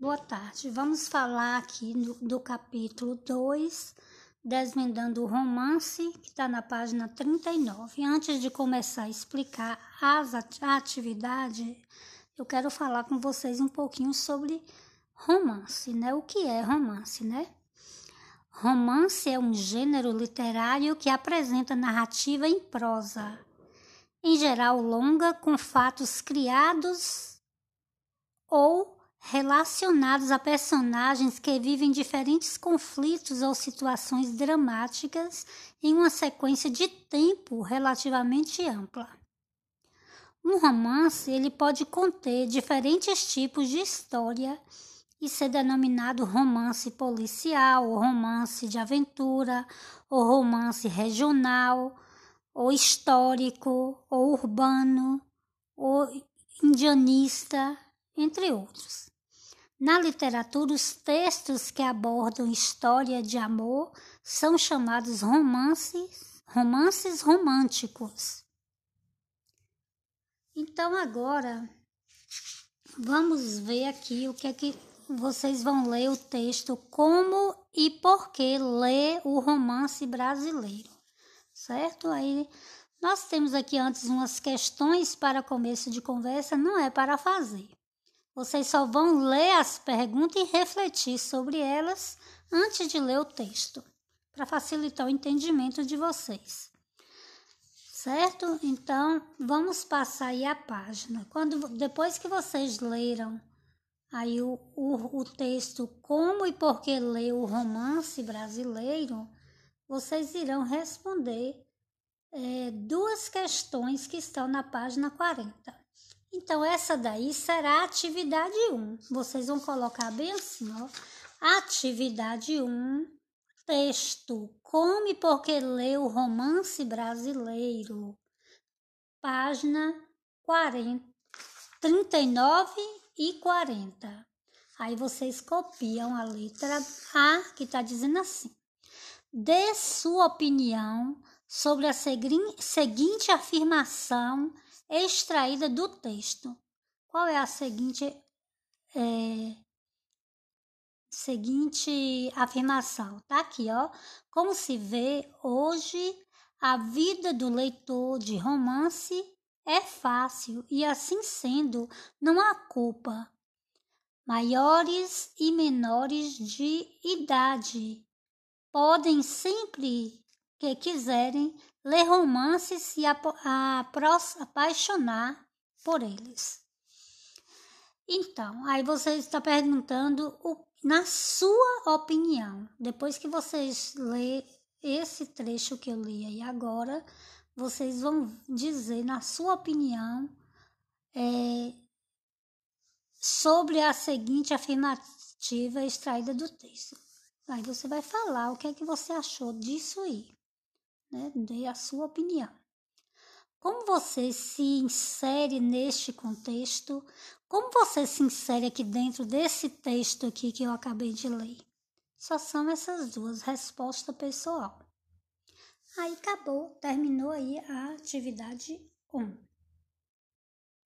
Boa tarde. Vamos falar aqui do, do capítulo 2, Desvendando o Romance, que está na página 39. Antes de começar a explicar as atividade, eu quero falar com vocês um pouquinho sobre romance, né? O que é romance, né? Romance é um gênero literário que apresenta narrativa em prosa, em geral longa, com fatos criados ou relacionados a personagens que vivem diferentes conflitos ou situações dramáticas em uma sequência de tempo relativamente ampla. Um romance ele pode conter diferentes tipos de história e ser denominado romance policial, ou romance de aventura, ou romance regional, ou histórico, ou urbano, ou indianista, entre outros. Na literatura, os textos que abordam história de amor são chamados romances, romances românticos. Então agora vamos ver aqui o que é que vocês vão ler o texto como e por que ler o romance brasileiro, certo? Aí nós temos aqui antes umas questões para começo de conversa, não é para fazer. Vocês só vão ler as perguntas e refletir sobre elas antes de ler o texto, para facilitar o entendimento de vocês. Certo? Então, vamos passar aí a página. Quando depois que vocês leram aí o, o, o texto Como e Por que ler o romance brasileiro, vocês irão responder é, duas questões que estão na página 40. Então, essa daí será a atividade 1. Vocês vão colocar bem assim, ó. Atividade 1, texto. Como e por que ler o romance brasileiro? Página 40, 39 e 40. Aí vocês copiam a letra A, que está dizendo assim. Dê sua opinião sobre a seguinte afirmação extraída do texto. Qual é a seguinte, é, seguinte afirmação? Tá aqui, ó. Como se vê hoje, a vida do leitor de romance é fácil e, assim sendo, não há culpa. Maiores e menores de idade podem sempre que quiserem ler romances e apaixonar por eles. Então, aí você está perguntando o, na sua opinião, depois que vocês ler esse trecho que eu li aí agora, vocês vão dizer na sua opinião é, sobre a seguinte afirmativa extraída do texto. Aí você vai falar o que é que você achou disso aí né? Dê a sua opinião. Como você se insere neste contexto? Como você se insere aqui dentro desse texto aqui que eu acabei de ler? Só são essas duas respostas pessoal. Aí acabou, terminou aí a atividade 1.